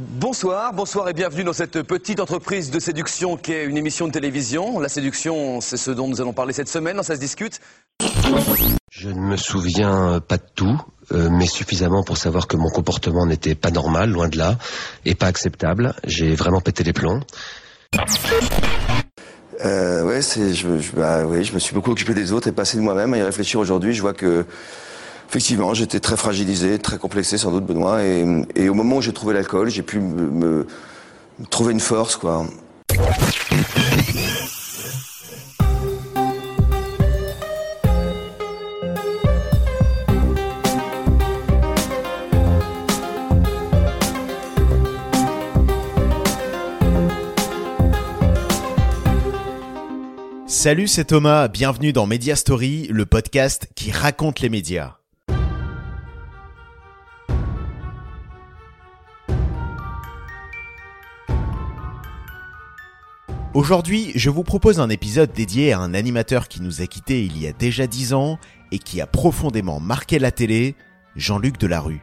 Bonsoir, bonsoir et bienvenue dans cette petite entreprise de séduction qui est une émission de télévision. La séduction, c'est ce dont nous allons parler cette semaine, dans ça se discute. Je ne me souviens pas de tout, euh, mais suffisamment pour savoir que mon comportement n'était pas normal, loin de là, et pas acceptable. J'ai vraiment pété les plombs. Euh, ouais, c'est, je, je, bah, oui, je me suis beaucoup occupé des autres et passé de moi-même. À y réfléchir aujourd'hui, je vois que Effectivement, j'étais très fragilisé, très complexé sans doute, Benoît. Et, au moment où j'ai trouvé l'alcool, j'ai pu me, me, trouver une force, quoi. Salut, c'est Thomas, bienvenue dans Media Story, le podcast qui raconte les médias. Aujourd'hui, je vous propose un épisode dédié à un animateur qui nous a quittés il y a déjà 10 ans et qui a profondément marqué la télé, Jean-Luc Delarue.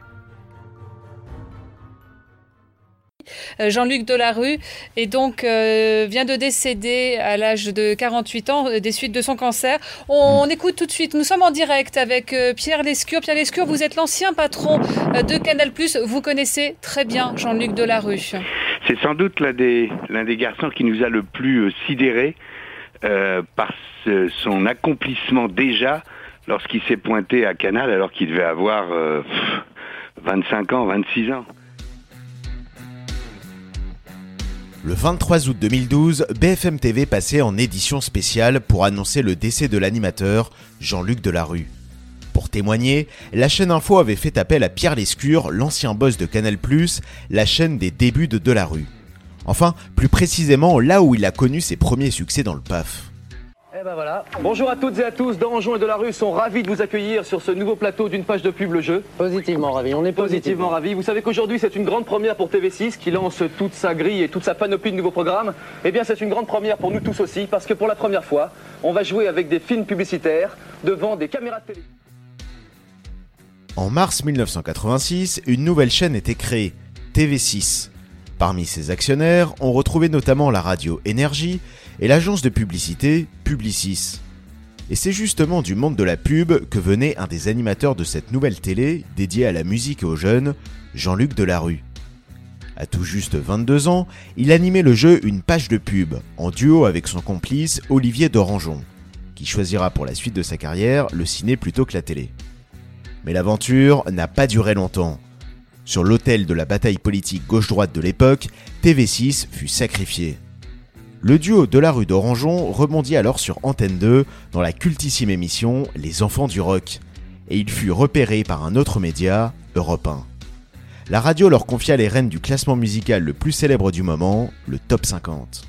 Jean-Luc Delarue et donc euh, vient de décéder à l'âge de 48 ans euh, des suites de son cancer. On, hmm. écoute tout de suite. Nous sommes en direct avec Pierre Lescure. Pierre Lescure, vous êtes l'ancien patron de Canal+. Vous connaissez très bien Jean-Luc Delarue. C'est sans doute l'un des, garçons qui nous a le plus euh, sidéré euh, par son accomplissement déjà lorsqu'il s'est pointé à Canal alors qu'il devait avoir 25 euh, ans, 26 ans. Le 23 août 2012, BFM TV passait en édition spéciale pour annoncer le décès de l'animateur Jean-Luc Delarue. Pour témoigner, la chaîne Info avait fait appel à Pierre Lescure, l'ancien boss de Canal+, la chaîne des débuts de Delarue. Enfin, plus précisément là où il a connu ses premiers succès dans le PAF. Eh ben voilà. Bonjour à toutes et à tous. Danjon et Delarue sont ravis de vous accueillir sur ce nouveau plateau d'une page de pub le jeu. Positivement ravis, on est positivement, ravis. Vous savez qu'aujourd'hui c'est une grande première pour TV6 qui lance toute sa grille et toute sa panoplie de nouveaux programmes. Eh bien c'est une grande première pour nous tous aussi parce que pour la première fois, on va jouer avec des films publicitaires devant des caméras de télé. En mars 1986, une nouvelle chaîne était créée, TV6. Parmi ses actionnaires, on retrouvait notamment la radio Énergie et l'agence de publicité Publicis. Et c'est justement du monde de la pub que venait un des animateurs de cette nouvelle télé dédiée à la musique et aux jeunes, Jean-Luc Delarue. À tout juste 22 ans, il animait le jeu Une page de pub, en duo avec son complice Olivier Dorangeon, qui choisira pour la suite de sa carrière le ciné plutôt que la télé. Mais l'aventure n'a pas duré longtemps. Sur l'autel de la bataille politique gauche-droite de l'époque, TV6 fut sacrifié. Le duo de la rue d'Orangeon rebondit alors sur Antenne 2 dans la cultissime émission Les Enfants du Rock, et il fut repéré par un autre média, Europe 1. La radio leur confia les rênes du classement musical le plus célèbre du moment, le Top 50.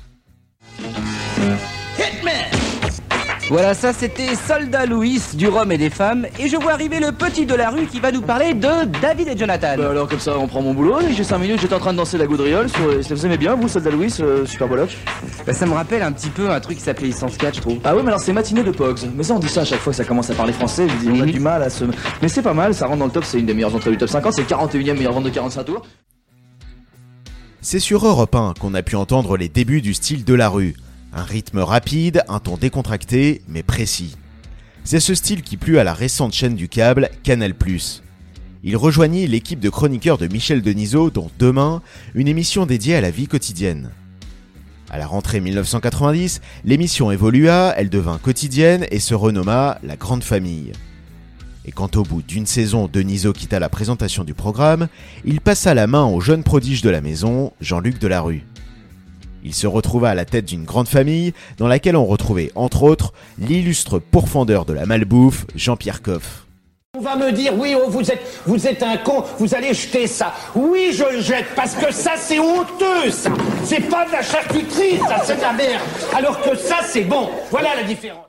Voilà, ça c'était Soldat Louis du Rhum et des femmes. Et je vois arriver le petit de la rue qui va nous parler de David et Jonathan. Bah alors comme ça on prend mon boulot, j'ai 5 minutes, j'étais en train de danser la gaudriole sur... Vous aimez bien vous Soldat Louis, euh, Super Boloch Bah ça me rappelle un petit peu un truc qui s'appelait Licence 4 je trouve. Ah oui mais alors c'est matinée de Pogs. Mais ça on dit ça à chaque fois que ça commence à parler français, je dis, on a mhm. du mal à se... Mais c'est pas mal, ça rentre dans le top, c'est une des meilleures entrées du top 50, c'est 41ème meilleure vente de 45 tours. C'est sur Europe 1 qu'on a pu entendre les débuts du style de la rue. Un rythme rapide, un ton décontracté, mais précis. C'est ce style qui plut à la récente chaîne du câble, Canal+. Il rejoignit l'équipe de chroniqueurs de Michel Denisot, dont Demain, une émission dédiée à la vie quotidienne. À la rentrée 1990, l'émission évolua, elle devint quotidienne et se renomma La Grande Famille. Et quand au bout d'une saison, Denisot quitta la présentation du programme, il passa la main au jeune prodige de la maison, Jean-Luc Delarue. Il se retrouva à la tête d'une grande famille dans laquelle on retrouvait entre autres l'illustre pourfendeur de la malbouffe, Jean-Pierre Coff. On va me dire, oui, oh, vous êtes, vous êtes un con, vous allez jeter ça. Oui, je le jette, parce que ça, c'est honteux, ça. C'est pas de la charcuterie, ça, c'est de la merde. Alors que ça, c'est bon. Voilà la différence.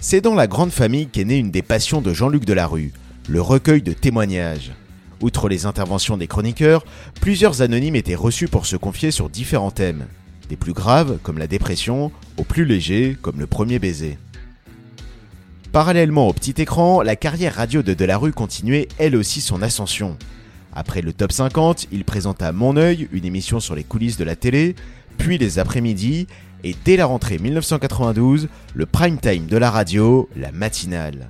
C'est dans la grande famille qu'est née une des passions de Jean-Luc Delarue, le recueil de témoignages. Outre les interventions des chroniqueurs, plusieurs anonymes étaient reçus pour se confier sur différents thèmes, des plus graves comme la dépression, aux plus légers comme le premier baiser. Parallèlement au petit écran, la carrière radio de Delarue continuait elle aussi son ascension. Après le top 50, il présenta Mon œil, une émission sur les coulisses de la télé, puis les après-midi, et dès la rentrée 1992, le prime time de la radio, la matinale.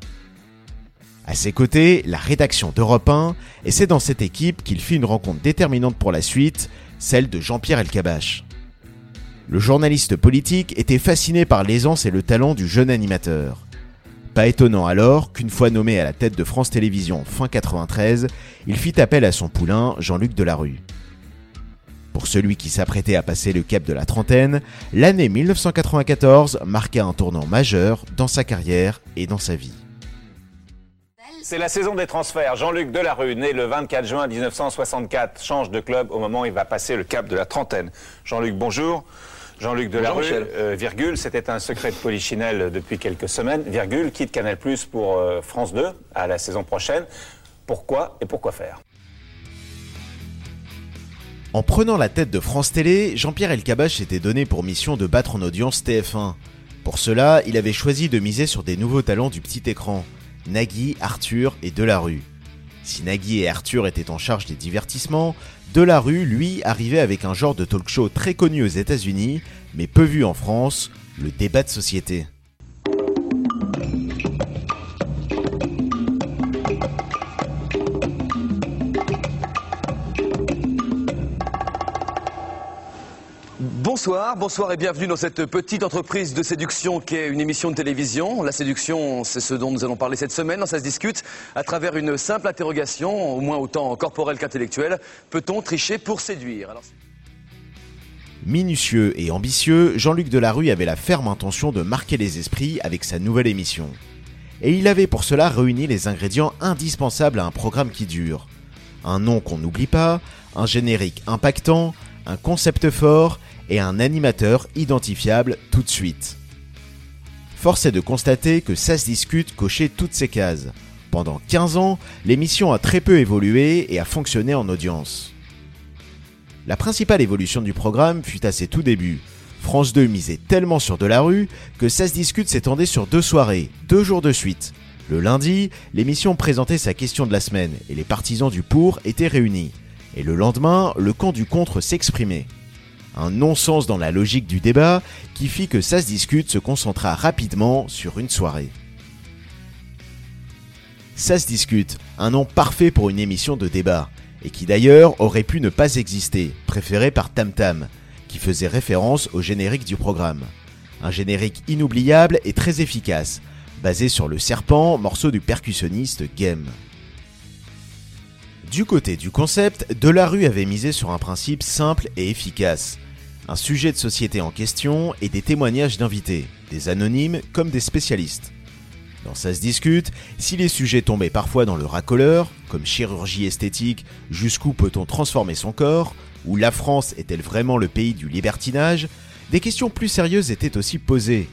À ses côtés, la rédaction d'Europe 1, et c'est dans cette équipe qu'il fit une rencontre déterminante pour la suite, celle de Jean-Pierre Elkabach. Le journaliste politique était fasciné par l'aisance et le talent du jeune animateur. Pas étonnant alors qu'une fois nommé à la tête de France Télévisions fin 93, il fit appel à son poulain Jean-Luc Delarue. Pour celui qui s'apprêtait à passer le cap de la trentaine, l'année 1994 marqua un tournant majeur dans sa carrière et dans sa vie. C'est la saison des transferts. Jean-Luc Delarue, né le 24 juin 1964, change de club au moment où il va passer le cap de la trentaine. Jean-Luc, bonjour. Jean-Luc Delarue, euh, virgule, c'était un secret de Polichinelle depuis quelques semaines, virgule, quitte Canal Plus pour euh, France 2 à la saison prochaine. Pourquoi et pourquoi faire? En prenant la tête de France Télé, Jean-Pierre Elkabbach s'était donné pour mission de battre en audience TF1. Pour cela, il avait choisi de miser sur des nouveaux talents du petit écran, Nagui, Arthur et Delarue. Si Nagui et Arthur étaient en charge des divertissements, Delarue, lui, arrivait avec un genre de talk show très connu aux États-Unis, mais peu vu en France, le débat de société. Bonsoir, bonsoir et bienvenue dans cette petite entreprise de séduction qui est une émission de télévision. La séduction, c'est ce dont nous allons parler cette semaine. Ça se discute à travers une simple interrogation, au moins autant corporelle qu'intellectuelle. Peut-on tricher pour séduire? Minutieux et ambitieux, Jean-Luc Delarue avait la ferme intention de marquer les esprits avec sa nouvelle émission. Et il avait pour cela réuni les ingrédients indispensables à un programme qui dure. Un nom qu'on n'oublie pas, un générique impactant, un concept fort et un animateur identifiable tout de suite. Force est de constater que ça discute cochait toutes ces cases. Pendant 15 ans, l'émission a très peu évolué et a fonctionné en audience. La principale évolution du programme fut à ses tout débuts. France 2 misait tellement sur Delarue que ça discute s'étendait sur deux soirées, deux jours de suite. Le lundi, l'émission présentait sa question de la semaine et les partisans du pour étaient réunis. Et le lendemain, le camp du contre s'exprimait un non-sens dans la logique du débat qui fit que ça se discute se concentra rapidement sur une soirée. Ça discute, un nom parfait pour une émission de débat, et qui d'ailleurs aurait pu ne pas exister, préféré par Tam Tam, qui faisait référence au générique du programme. Un générique inoubliable et très efficace, basé sur le serpent, morceau du percussionniste Game. Du côté du concept, Delarue avait misé sur un principe simple et efficace un sujet de société en question et des témoignages d'invités, des anonymes comme des spécialistes. Dans Ça se discute, si les sujets tombaient parfois dans le racoleur, comme chirurgie esthétique, jusqu'où peut-on transformer son corps, ou la France est-elle vraiment le pays du libertinage, des questions plus sérieuses étaient aussi posées.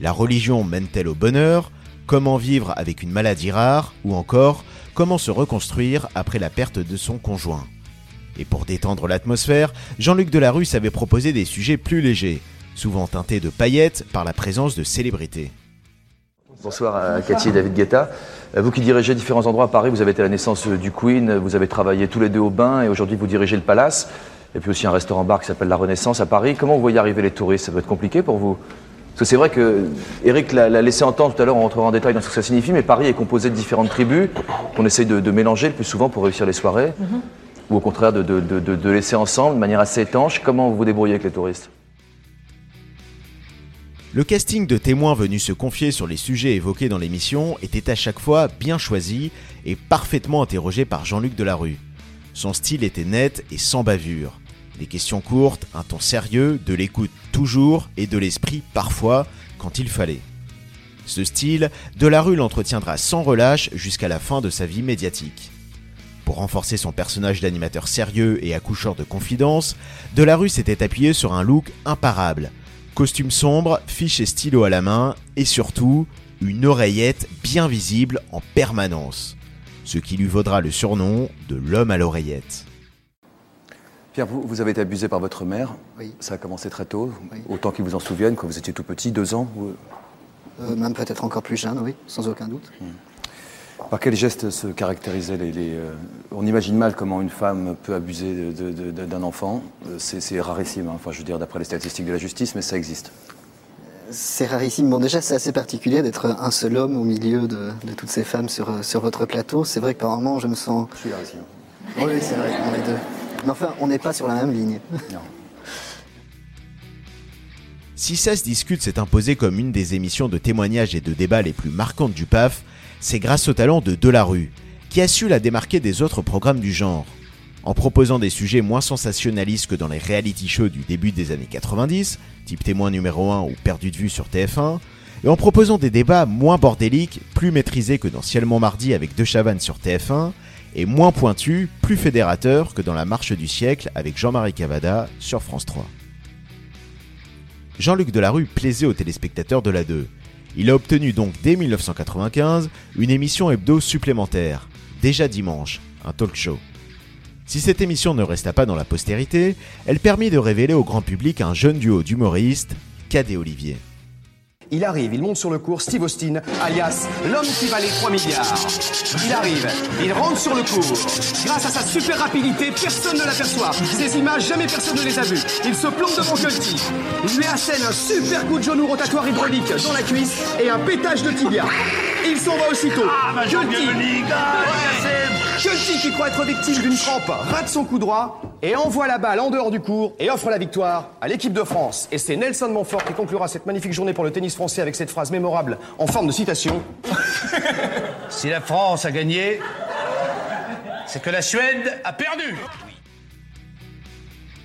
La religion mène-t-elle au bonheur? Comment vivre avec une maladie rare? Ou encore, comment se reconstruire après la perte de son conjoint? Et pour détendre l'atmosphère, Jean-Luc Delarue savait proposer des sujets plus légers, souvent teintés de paillettes par la présence de célébrités. Bonsoir à Cathy et David Guetta. Euh, vous qui dirigez différents endroits à Paris, vous avez été à la naissance du Queen, vous avez travaillé tous les deux au bain et aujourd'hui vous dirigez le Palace. Et puis aussi un restaurant bar qui s'appelle La Renaissance à Paris. Comment vous voyez arriver les touristes? Ça peut être compliqué pour vous Parce que c'est vrai que Eric l'a laissé entendre tout à l'heure, on rentrera en détail dans ce que ça signifie, mais Paris est composé de différentes tribus qu'on essaye de, mélanger le plus souvent pour réussir les soirées. Mhm ou au contraire de, laisser ensemble de manière assez étanche Comment vous vous débrouillez avec les touristes? Le casting de témoins venus se confier sur les sujets évoqués dans l'émission était à chaque fois bien choisi et parfaitement interrogé par Jean-Luc Delarue. Son style était net et sans bavure. Des questions courtes, un ton sérieux, de l'écoute toujours et de l'esprit parfois quand il fallait. Ce style, Delarue l'entretiendra sans relâche jusqu'à la fin de sa vie médiatique. Pour renforcer son personnage d'animateur sérieux et accoucheur de confidence, Delarue s'était appuyé sur un look imparable. Costume sombre, fiche et stylo à la main, et surtout, une oreillette bien visible en permanence. Ce qui lui vaudra le surnom de l'homme à l'oreillette. Pierre, vous, vous, avez été abusé par votre mère. Oui. Ça a commencé très tôt, autant qu'ils vous en souviennent, quand vous étiez tout petit, deux ans euh, Même peut-être encore plus jeune, oui, sans aucun doute. Hmm. Par quel geste se caractérisaient les... euh, On imagine mal comment une femme peut abuser d'un enfant. Euh, C'est c'est rarissime, hein. enfin je veux dire d'après les statistiques de la justice, mais ça existe. C'est rarissime. Bon, déjà, c'est assez particulier d'être un seul homme au milieu de, de toutes ces femmes sur, euh, sur votre plateau. C'est vrai que par moments, je me sens. Je suis rarissime. Oui, c'est vrai, on est deux. Mais enfin, on n'est pas sur la même ligne. Si ça se discute s'est imposé comme une des émissions de témoignages et de débats les plus marquantes du PAF, c'est grâce au talent de Delarue, qui a su la démarquer des autres programmes du genre. En proposant des sujets moins sensationnalistes que dans les reality shows du début des années 90, type témoin numéro 1 ou perdu de vue sur TF1, et en proposant des débats moins bordéliques, plus maîtrisés que dans Ciellement Mardi avec De Chavannes sur TF1, et moins pointus, plus fédérateurs que dans La Marche du siècle avec Jean-Marie Cavada sur France 3. Jean-Luc Delarue plaisait aux téléspectateurs de la 2. Il a obtenu donc dès 1995 une émission hebdo supplémentaire, déjà dimanche, un talk show. Si cette émission ne resta pas dans la postérité, elle permit de révéler au grand public un jeune duo d'humoristes, Cad et Olivier. Il arrive, il monte sur le cours, Steve Austin, alias l'homme qui valait 3 milliards. Il arrive, il rentre sur le cours. Grâce à sa super rapidité, personne ne l'aperçoit. Ces images, jamais personne ne les a vues. Il se plante devant Culty. Il lui assène un super coup de genou rotatoire hydraulique dans la cuisse et un pétage de tibia. S'en va aussitôt. Culty, Culty qui croit être victime d'une crampe, rate son coup droit et envoie la balle en dehors du cours et offre la victoire à l'équipe de France. Et c'est Nelson Montfort qui conclura cette magnifique journée pour le tennis français avec cette phrase mémorable en forme de citation. Si la France a gagné, c'est que la Suède a perdu.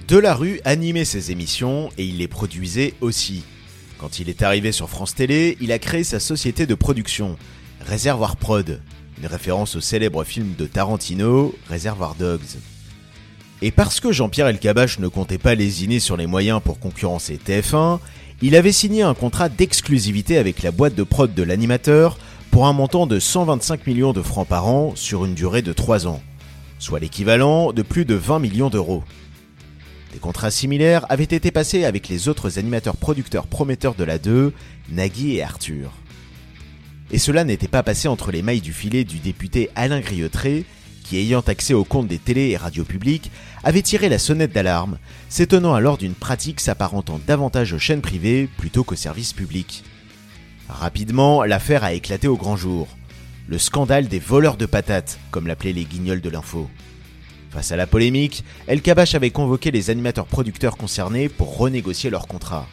Delarue animait ses émissions et il les produisait aussi. Quand il est arrivé sur France Télé, il a créé sa société de production, Réservoir Prod, une référence au célèbre film de Tarantino, Réservoir Dogs. Et parce que Jean-Pierre Elkabach ne comptait pas lésiner sur les moyens pour concurrencer TF1, il avait signé un contrat d'exclusivité avec la boîte de prod de l'animateur pour un montant de 125 millions de francs par an sur une durée de 3 ans, soit l'équivalent de plus de 20 millions d'euros. Des contrats similaires avaient été passés avec les autres animateurs producteurs prometteurs de la 2, Nagui et Arthur. Et cela n'était pas passé entre les mailles du filet du député Alain Griotré, qui ayant accès aux comptes des télé et radios publiques, avait tiré la sonnette d'alarme, s'étonnant alors d'une pratique s'apparentant davantage aux chaînes privées plutôt qu'aux services publics. Rapidement, l'affaire a éclaté au grand jour. Le scandale des voleurs de patates, comme l'appelaient les guignols de l'info. Face à la polémique, El Kabach avait convoqué les animateurs producteurs concernés pour renégocier leur contrat.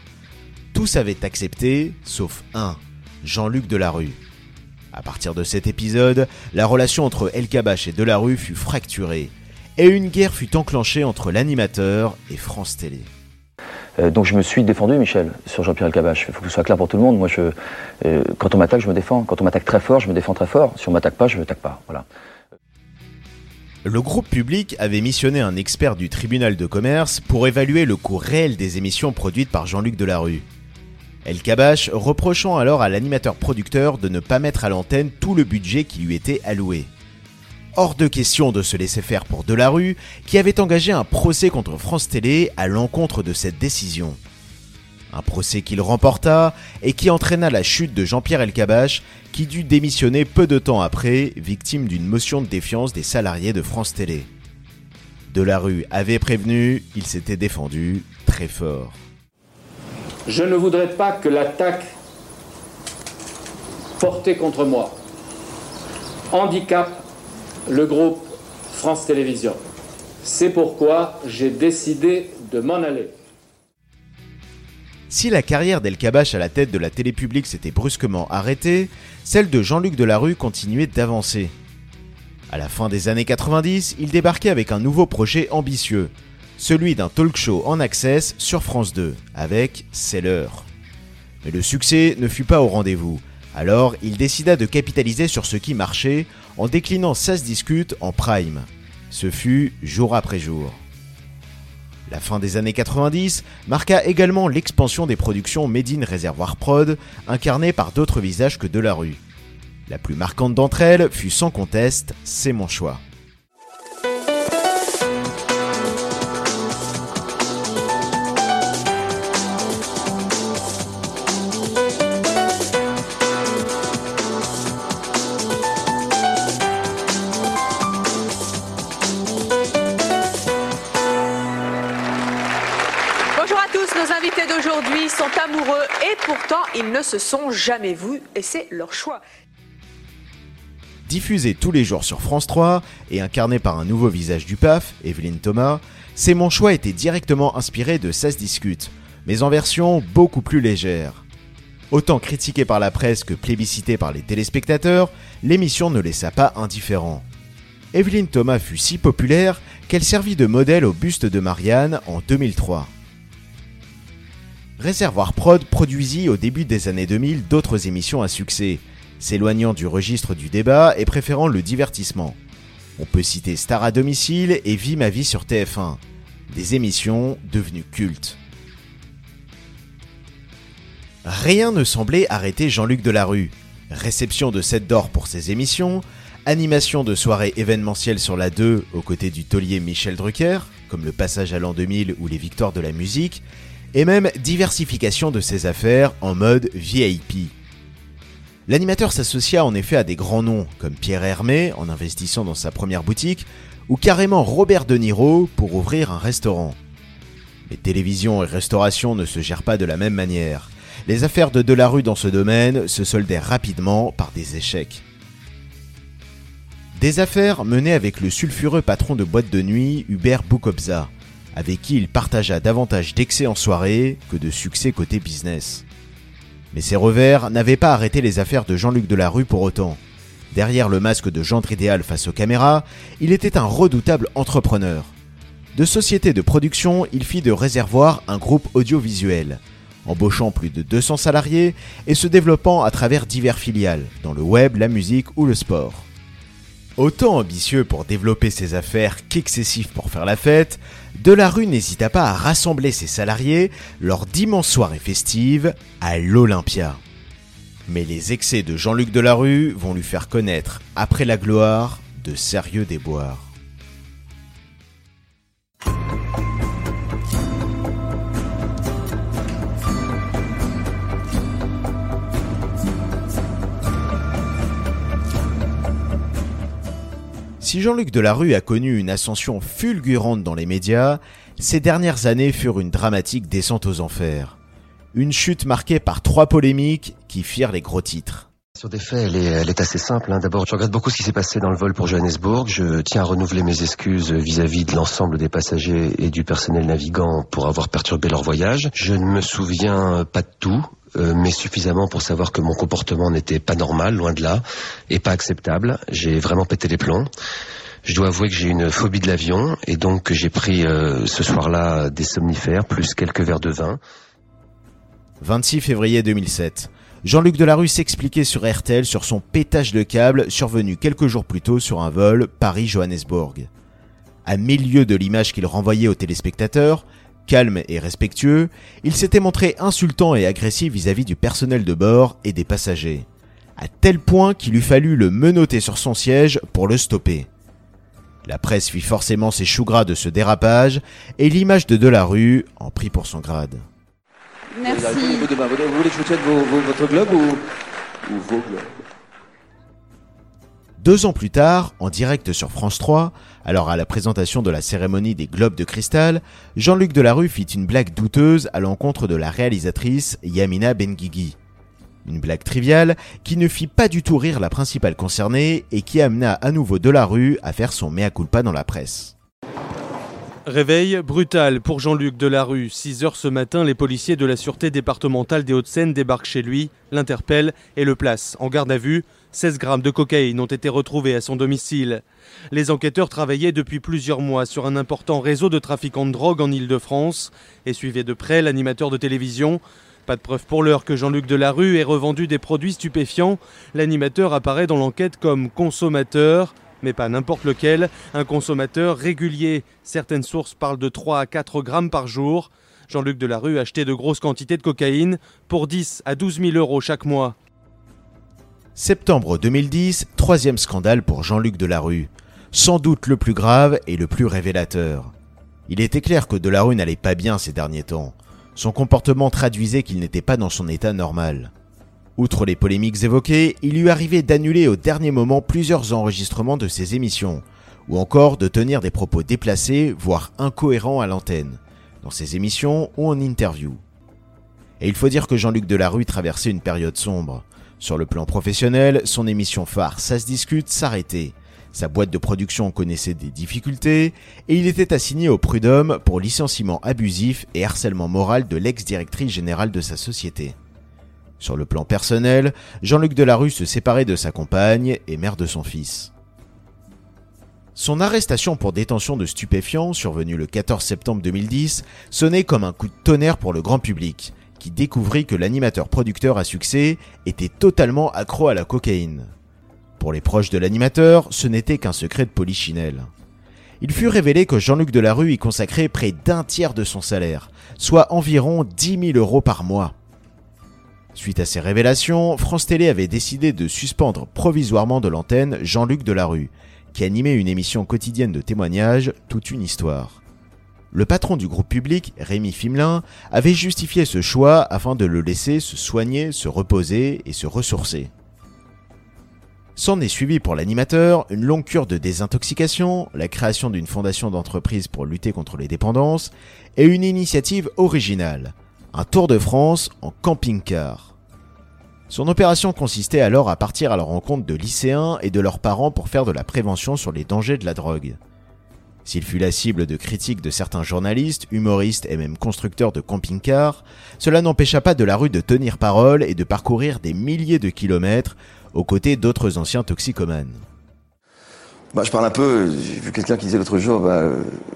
Tous avaient accepté, sauf un, Jean-Luc Delarue. À partir de cet épisode, la relation entre El Kabach et Delarue fut fracturée, et une guerre fut enclenchée entre l'animateur et France Télé. Euh, donc je me suis défendu, Michel, sur Jean-Pierre Elkabbach. Il faut que ce soit clair pour tout le monde. Moi, je, euh, quand on m'attaque, je me défends. Quand on m'attaque très fort, je me défends très fort. Si on m'attaque pas, je ne m'attaque pas. Voilà. Le groupe public avait missionné un expert du tribunal de commerce pour évaluer le coût réel des émissions produites par Jean-Luc Delarue. El Kabach reprochant alors à l'animateur producteur de ne pas mettre à l'antenne tout le budget qui lui était alloué. Hors de question de se laisser faire pour Delarue, qui avait engagé un procès contre France Télé à l'encontre de cette décision. Un procès qu'il remporta et qui entraîna la chute de Jean-Pierre Elkabach, qui dut démissionner peu de temps après, victime d'une motion de défiance des salariés de France Télé. Delarue avait prévenu, il s'était défendu très fort. Je ne voudrais pas que l'attaque portée contre moi handicape le groupe France Télévisions. C'est pourquoi j'ai décidé de m'en aller. Si la carrière d'El Kabach à la tête de la télé publique s'était brusquement arrêtée, celle de Jean-Luc Delarue continuait d'avancer. À la fin des années 90, il débarquait avec un nouveau projet ambitieux, celui d'un talk show en access sur France 2, avec C'est l'heure. Mais le succès ne fut pas au rendez-vous, alors il décida de capitaliser sur ce qui marchait en déclinant Ça se discute en prime. Ce fut jour après jour. La fin des années 90 marqua également l'expansion des productions Made in Réservoir Prod, incarnées par d'autres visages que Delarue. La plus marquante d'entre elles fut sans conteste C'est mon choix. D'aujourd'hui sont amoureux et pourtant ils ne se sont jamais vus et c'est leur choix. Diffusé tous les jours sur France 3 et incarné par un nouveau visage du PAF, Evelyne Thomas, C'est mon choix était directement inspiré de Ça se discute, mais en version beaucoup plus légère. Autant critiquée par la presse que plébiscitée par les téléspectateurs, l'émission ne laissa pas indifférent. Evelyne Thomas fut si populaire qu'elle servit de modèle au buste de Marianne en 2003. Réservoir Prod produisit au début des années 2000 d'autres émissions à succès, s'éloignant du registre du débat et préférant le divertissement. On peut citer Star à domicile et Vie ma vie sur TF1, des émissions devenues cultes. Rien ne semblait arrêter Jean-Luc Delarue. Réception de 7 d'or pour ses émissions, animation de soirées événementielles sur la 2 aux côtés du taulier Michel Drucker, comme le passage à l'an 2000 ou les victoires de la musique, et même diversification de ses affaires en mode VIP. L'animateur s'associa en effet à des grands noms comme Pierre Hermé en investissant dans sa première boutique, ou carrément Robert De Niro pour ouvrir un restaurant. Mais télévision et restauration ne se gèrent pas de la même manière. Les affaires de Delarue dans ce domaine se soldèrent rapidement par des échecs. Des affaires menées avec le sulfureux patron de boîte de nuit Hubert Boukobza, avec qui il partagea davantage d'excès en soirée que de succès côté business. Mais ces revers n'avaient pas arrêté les affaires de Jean-Luc Delarue pour autant. Derrière le masque de gendre idéal face aux caméras, il était un redoutable entrepreneur. De société de production, il fit de Réservoir un groupe audiovisuel, embauchant plus de 200 salariés et se développant à travers divers filiales, dans le web, la musique ou le sport. Autant ambitieux pour développer ses affaires qu'excessif pour faire la fête, Delarue n'hésita pas à rassembler ses salariés lors d'immenses soirées festives à l'Olympia. Mais les excès de Jean-Luc Delarue vont lui faire connaître, après la gloire, de sérieux déboires. Si Jean-Luc Delarue a connu une ascension fulgurante dans les médias, ces dernières années furent une dramatique descente aux enfers. Une chute marquée par trois polémiques qui firent les gros titres. Sur des faits, elle est, assez simple. hein. D'abord, je regrette beaucoup ce qui s'est passé dans le vol pour Johannesburg. Je tiens à renouveler mes excuses vis-à-vis de l'ensemble des passagers et du personnel navigant pour avoir perturbé leur voyage. Je ne me souviens pas de tout. Euh, mais suffisamment pour savoir que mon comportement n'était pas normal, loin de là, et pas acceptable. J'ai vraiment pété les plombs. Je dois avouer que j'ai une phobie de l'avion, et donc j'ai pris euh, ce soir-là des somnifères, plus quelques verres de vin. 26 février 2007. Jean-Luc Delarue s'expliquait sur RTL sur son pétage de câble survenu quelques jours plus tôt sur un vol Paris-Johannesburg. À milieu de l'image qu'il renvoyait aux téléspectateurs, calme et respectueux, il s'était montré insultant et agressif vis-à-vis du personnel de bord et des passagers. À tel point qu'il eût fallu le menotter sur son siège pour le stopper. La presse fit forcément ses choux gras de ce dérapage et l'image de Delarue en prit pour son grade. Merci. Vous, voulez que je vous tienne vos- vos- votre globe ou, ou vos globes Deux ans plus tard, en direct sur France 3, alors à la présentation de la cérémonie des Globes de Cristal, Jean-Luc Delarue fit une blague douteuse à l'encontre de la réalisatrice Yamina Benguigui. Une blague triviale qui ne fit pas du tout rire la principale concernée et qui amena à nouveau Delarue à faire son mea culpa dans la presse. Réveil brutal pour Jean-Luc Delarue. 6 heures ce matin, les policiers de la Sûreté départementale des Hauts-de-Seine débarquent chez lui, l'interpellent et le placent en garde à vue. 16 grammes de cocaïne ont été retrouvés à son domicile. Les enquêteurs travaillaient depuis plusieurs mois sur un important réseau de trafiquants de drogue en Ile-de-France et suivaient de près l'animateur de télévision. Pas de preuve pour l'heure que Jean-Luc Delarue ait revendu des produits stupéfiants. L'animateur apparaît dans l'enquête comme consommateur, mais pas n'importe lequel, un consommateur régulier. Certaines sources parlent de 3 à 4 grammes par jour. Jean-Luc Delarue achetait de grosses quantités de cocaïne pour 10 à 12 000 euros chaque mois. Septembre 2010, troisième scandale pour Jean-Luc Delarue. Sans doute le plus grave et le plus révélateur. Il était clair que Delarue n'allait pas bien ces derniers temps. Son comportement traduisait qu'il n'était pas dans son état normal. Outre les polémiques évoquées, il lui arrivait d'annuler au dernier moment plusieurs enregistrements de ses émissions, ou encore de tenir des propos déplacés, voire incohérents à l'antenne, dans ses émissions ou en interview. Et il faut dire que Jean-Luc Delarue traversait une période sombre. Sur le plan professionnel, son émission phare Ça se discute s'arrêtait. Sa boîte de production connaissait des difficultés et il était assigné au prud'homme pour licenciement abusif et harcèlement moral de l'ex-directrice générale de sa société. Sur le plan personnel, Jean-Luc Delarue se séparait de sa compagne et mère de son fils. Son arrestation pour détention de stupéfiants, survenue le 14 septembre 2010, sonnait comme un coup de tonnerre pour le grand public, qui découvrit que l'animateur producteur à succès était totalement accro à la cocaïne. Pour les proches de l'animateur, ce n'était qu'un secret de polichinelle. Il fut révélé que Jean-Luc Delarue y consacrait près d'un tiers de son salaire, soit environ 10 000 euros par mois. Suite à ces révélations, France Télé avait décidé de suspendre provisoirement de l'antenne Jean-Luc Delarue, qui animait une émission quotidienne de témoignages, toute une histoire. Le patron du groupe public, Rémi Fimelin, avait justifié ce choix afin de le laisser se soigner, se reposer et se ressourcer. S'en est suivi pour l'animateur une longue cure de désintoxication, la création d'une fondation d'entreprise pour lutter contre les dépendances et une initiative originale, un tour de France en camping-car. Son opération consistait alors à partir à la rencontre de lycéens et de leurs parents pour faire de la prévention sur les dangers de la drogue. S'il fut la cible de critiques de certains journalistes, humoristes et même constructeurs de camping-cars, cela n'empêcha pas de la rue de tenir parole et de parcourir des milliers de kilomètres aux côtés d'autres anciens toxicomanes. Bah, je parle un peu, j'ai vu quelqu'un qui disait l'autre jour bah,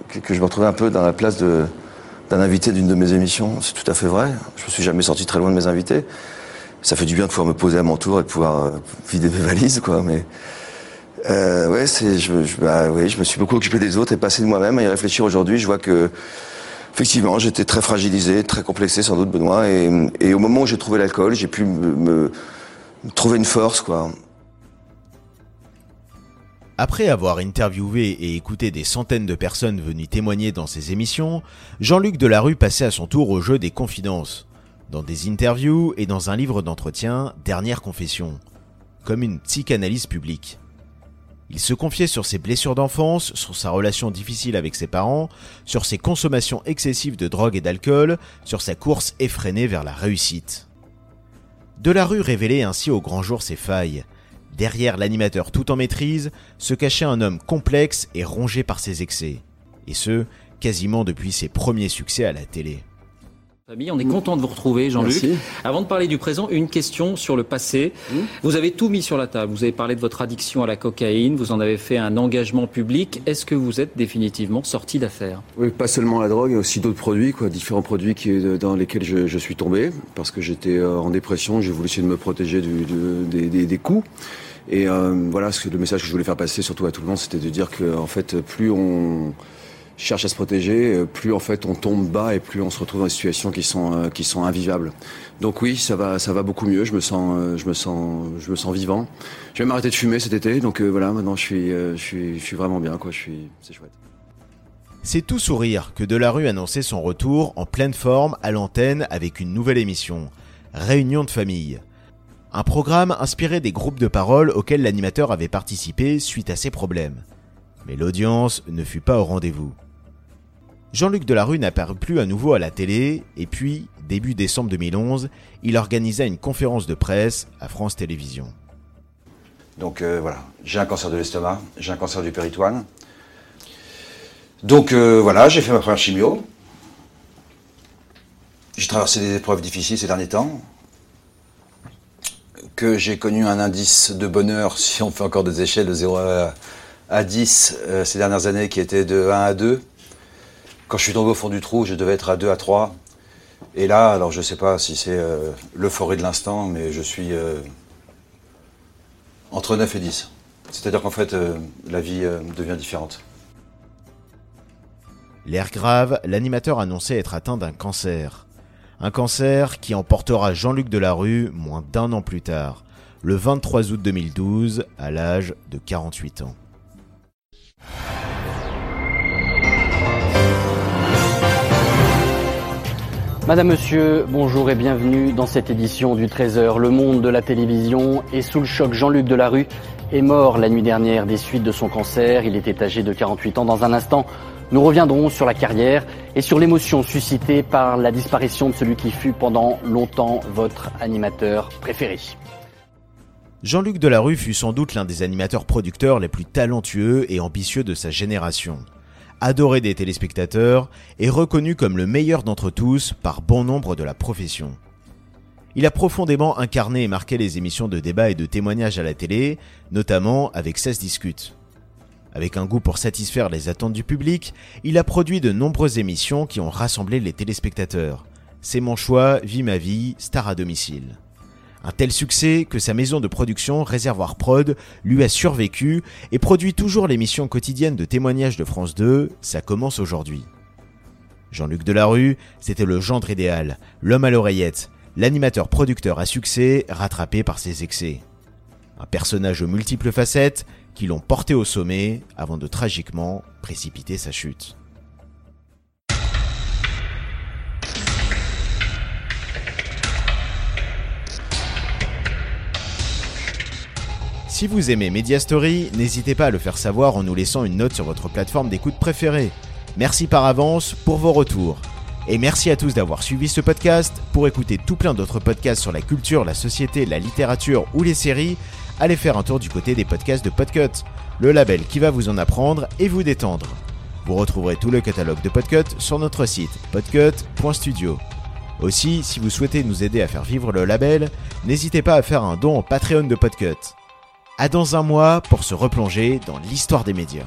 que, que, je me retrouvais un peu dans la place d'un invité d'une de mes émissions. C'est tout à fait vrai. Je me suis jamais sorti très loin de mes invités. Ça fait du bien de pouvoir me poser à mon tour et de pouvoir euh, vider mes valises, quoi. Mais euh, ouais, c'est, je, bah, oui, je me suis beaucoup occupé des autres et passé de moi-même. À y réfléchir aujourd'hui, je vois que effectivement, j'étais très fragilisé, très complexé sans doute, Benoît. Et, au moment où j'ai trouvé l'alcool, j'ai pu me, me trouver une force, quoi. Après avoir interviewé et écouté des centaines de personnes venues témoigner dans ses émissions, Jean-Luc Delarue passait à son tour au jeu des confidences. Dans des interviews et dans un livre d'entretien, Dernière confession. Comme une psychanalyse publique. Il se confiait sur ses blessures d'enfance, sur sa relation difficile avec ses parents, sur ses consommations excessives de drogue et d'alcool, sur sa course effrénée vers la réussite. Delarue révélait ainsi au grand jour ses failles. Derrière l'animateur tout en maîtrise se cachait un homme complexe et rongé par ses excès. Et ce, quasiment depuis ses premiers succès à la télé. On est content de vous retrouver, Jean-Luc. Avant de parler du présent, une question sur le passé. Mmh. Vous avez tout mis sur la table. Vous avez parlé de votre addiction à la cocaïne. Vous en avez fait un engagement public. Est-ce que vous êtes définitivement sorti d'affaire Oui, pas seulement la drogue, mais aussi d'autres produits, quoi, différents produits qui, dans lesquels je, je suis tombé parce que j'étais euh, en dépression. J'ai voulu essayer de me protéger du, du, des, des, des, coups. Et euh, voilà, ce que, le message que je voulais faire passer, surtout à tout le monde, c'était de dire que en fait, plus on cherche à se protéger, plus en fait on tombe bas et plus on se retrouve dans des situations qui sont euh, qui sont invivables. Donc oui, ça va ça va beaucoup mieux. Je me sens euh, je me sens je me sens vivant. Je vais m'arrêter de fumer cet été, donc euh, voilà, maintenant je suis je suis je suis vraiment bien quoi. Je suis c'est chouette. C'est tout sourire que Delarue annonçait son retour en pleine forme à l'antenne avec une nouvelle émission, Réunion de famille. Un programme inspiré des groupes de parole auxquels l'animateur avait participé suite à ses problèmes. Mais l'audience ne fut pas au rendez-vous. Jean-Luc Delarue n'apparut plus à nouveau à la télé, et puis, début décembre 2011, il organisa une conférence de presse à France Télévisions. Donc euh, voilà, j'ai un cancer de l'estomac, j'ai un cancer du péritoine. Donc euh, voilà, j'ai fait ma première chimio. J'ai traversé des épreuves difficiles ces derniers temps. Que j'ai connu un indice de bonheur, si on fait encore des échelles de 0 à 10 euh, ces dernières années, qui était de 1 à 2. Quand je suis tombé au fond du trou, je devais être à 2 à 3. Et là, alors je ne sais pas si c'est euh, l'euphorie de l'instant, mais je suis euh, entre 9 et 10. C'est-à-dire qu'en fait, euh, la vie devient différente. L'air grave, l'animateur annonçait être atteint d'un cancer. Un cancer qui emportera Jean-Luc Delarue moins d'un an plus tard, le 23 août 2012, à l'âge de 48 ans. Madame, Monsieur, bonjour et bienvenue dans cette édition du Trésor. Le monde de la télévision est sous le choc. Jean-Luc Delarue est mort la nuit dernière des suites de son cancer. Il était âgé de 48 ans. Dans un instant, Nous reviendrons sur la carrière et sur l'émotion suscitée par la disparition de celui qui fut pendant longtemps votre animateur préféré. Jean-Luc Delarue fut sans doute l'un des animateurs producteurs les plus talentueux et ambitieux de sa génération. Adoré des téléspectateurs et reconnu comme le meilleur d'entre tous par bon nombre de la profession. Il a profondément incarné et marqué les émissions de débat et de témoignages à la télé, notamment avec 16 discutes. Avec un goût pour satisfaire les attentes du public, il a produit de nombreuses émissions qui ont rassemblé les téléspectateurs. C'est mon choix, Vie ma vie, Star à domicile. Un tel succès que sa maison de production Réservoir Prod lui a survécu et produit toujours l'émission quotidienne de témoignages de France 2, ça commence aujourd'hui. Jean-Luc Delarue, c'était le gendre idéal, l'homme à l'oreillette, l'animateur producteur à succès rattrapé par ses excès. Un personnage aux multiples facettes qui l'ont porté au sommet avant de tragiquement précipiter sa chute. Si vous aimez Media Story, n'hésitez pas à le faire savoir en nous laissant une note sur votre plateforme d'écoute préférée. Merci par avance pour vos retours. Et merci à tous d'avoir suivi ce podcast. Pour écouter tout plein d'autres podcasts sur la culture, la société, la littérature ou les séries, allez faire un tour du côté des podcasts de Podcut, le label qui va vous en apprendre et vous détendre. Vous retrouverez tout le catalogue de Podcut sur notre site podcut.studio. Aussi, si vous souhaitez nous aider à faire vivre le label, n'hésitez pas à faire un don au Patreon de Podcut. À dans un mois pour se replonger dans l'histoire des médias.